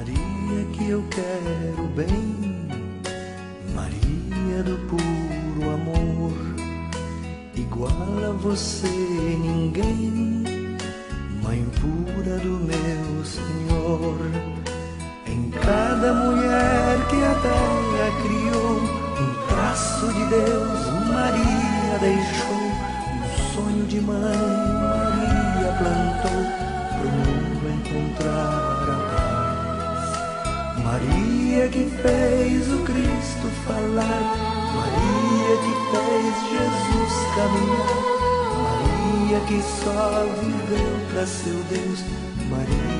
Maria que eu quero bem, Maria do puro amor, igual a você ninguém, Mãe pura do meu Senhor. Em cada mulher que a terra criou, um traço de Deus, Maria deixou, um sonho de mãe, Maria plantou, pro mundo encontrar. Maria que fez o Cristo falar, Maria que fez Jesus caminhar, Maria que só viveu para seu Deus, Maria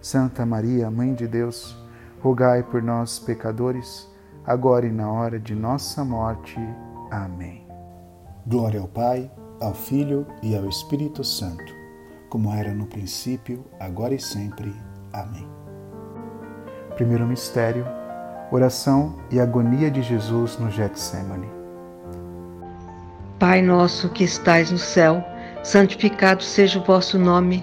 Santa Maria, Mãe de Deus, rogai por nós, pecadores, agora e na hora de nossa morte. Amém. Glória ao Pai, ao Filho e ao Espírito Santo, como era no princípio, agora e sempre. Amém. Primeiro mistério: oração e agonia de Jesus no Getsemane. Pai nosso que estais no céu, santificado seja o vosso nome.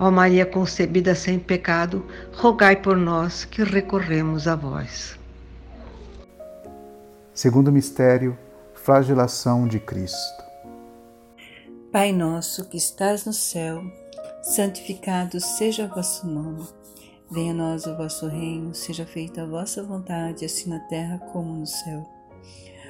Ó Maria concebida sem pecado, rogai por nós que recorremos a vós. Segundo mistério, flagelação de Cristo. Pai nosso que estás no céu, santificado seja o vosso nome. Venha a nós o vosso reino, seja feita a vossa vontade, assim na terra como no céu.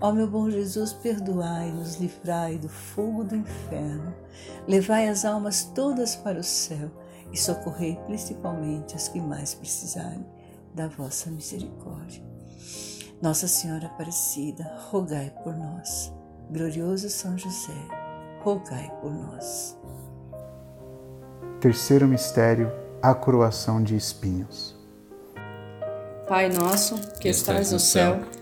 Ó meu bom Jesus, perdoai-nos, livrai do fogo do inferno, levai as almas todas para o céu e socorrei principalmente as que mais precisarem da vossa misericórdia. Nossa Senhora Aparecida, rogai por nós. Glorioso São José, rogai por nós. Terceiro mistério, a coroação de espinhos. Pai nosso, que estais no céu,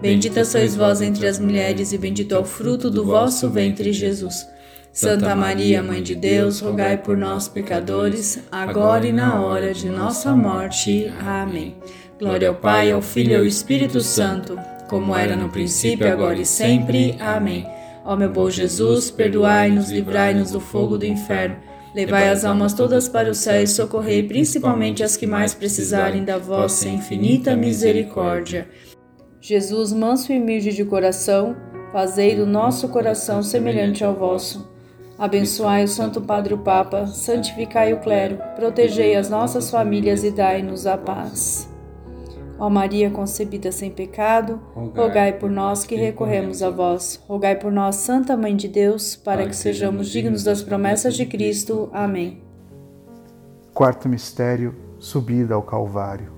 Bendita sois vós entre as mulheres, e bendito é o fruto do vosso ventre, Jesus. Santa Maria, Mãe de Deus, rogai por nós, pecadores, agora e na hora de nossa morte. Amém. Glória ao Pai, ao Filho e ao Espírito Santo, como era no princípio, agora e sempre. Amém. Ó meu bom Jesus, perdoai-nos, livrai-nos do fogo do inferno. Levai as almas todas para o céu e socorrei principalmente as que mais precisarem da vossa infinita misericórdia. Jesus, manso e humilde de coração, fazei do nosso coração semelhante ao vosso. Abençoai o Santo Padre o Papa, santificai o clero, protegei as nossas famílias e dai-nos a paz. Ó Maria concebida sem pecado, rogai por nós que recorremos a vós. Rogai por nós, Santa Mãe de Deus, para que sejamos dignos das promessas de Cristo. Amém. Quarto mistério, subida ao Calvário.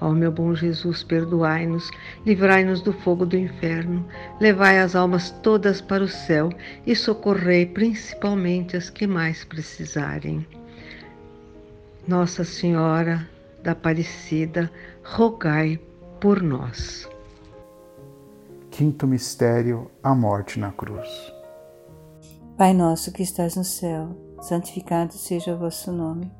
Ó meu bom Jesus, perdoai-nos, livrai-nos do fogo do inferno, levai as almas todas para o céu e socorrei principalmente as que mais precisarem. Nossa Senhora da Aparecida, rogai por nós. Quinto mistério, a morte na cruz. Pai nosso que estás no céu, santificado seja o vosso nome.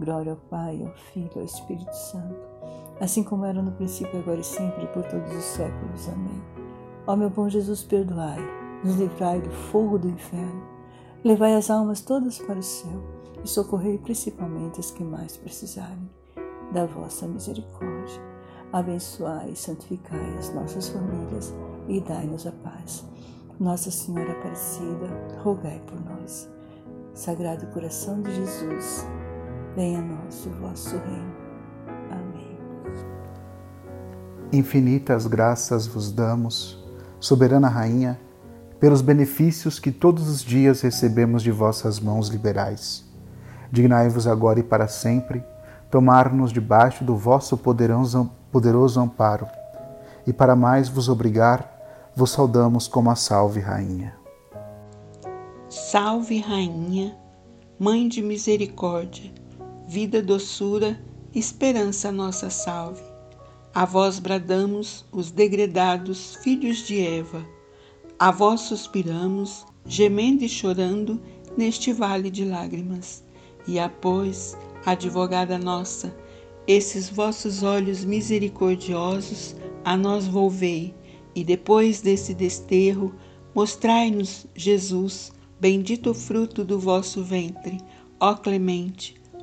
Glória ao Pai, ao Filho ao Espírito Santo, assim como era no princípio, agora e sempre, por todos os séculos. Amém. Ó meu bom Jesus, perdoai, nos livrai do fogo do inferno, levai as almas todas para o céu e socorrei principalmente as que mais precisarem da vossa misericórdia. Abençoai e santificai as nossas famílias e dai-nos a paz. Nossa Senhora Aparecida, rogai por nós. Sagrado coração de Jesus, venha a nós o vosso reino. Amém. Infinitas graças vos damos, soberana Rainha, pelos benefícios que todos os dias recebemos de vossas mãos liberais. Dignai-vos agora e para sempre tomar-nos debaixo do vosso poderoso amparo, e para mais vos obrigar, vos saudamos como a Salve Rainha. Salve Rainha, Mãe de misericórdia, vida, doçura, esperança nossa salve. A vós bradamos, os degredados filhos de Eva. A vós suspiramos, gemendo e chorando neste vale de lágrimas. E após, advogada nossa, esses vossos olhos misericordiosos a nós volvei e depois desse desterro, mostrai-nos, Jesus, bendito fruto do vosso ventre, ó clemente,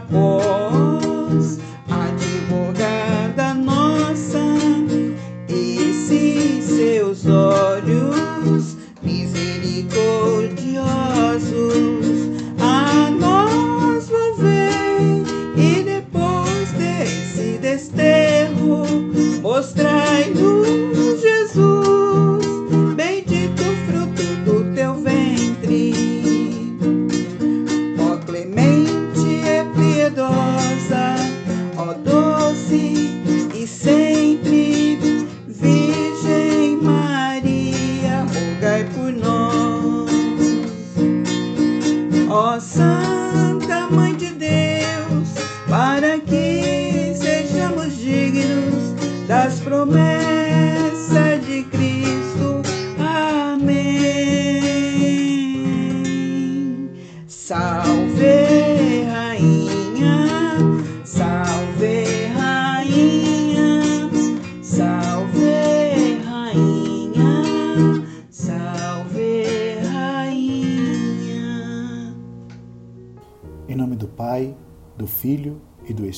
Oh. Santa Mãe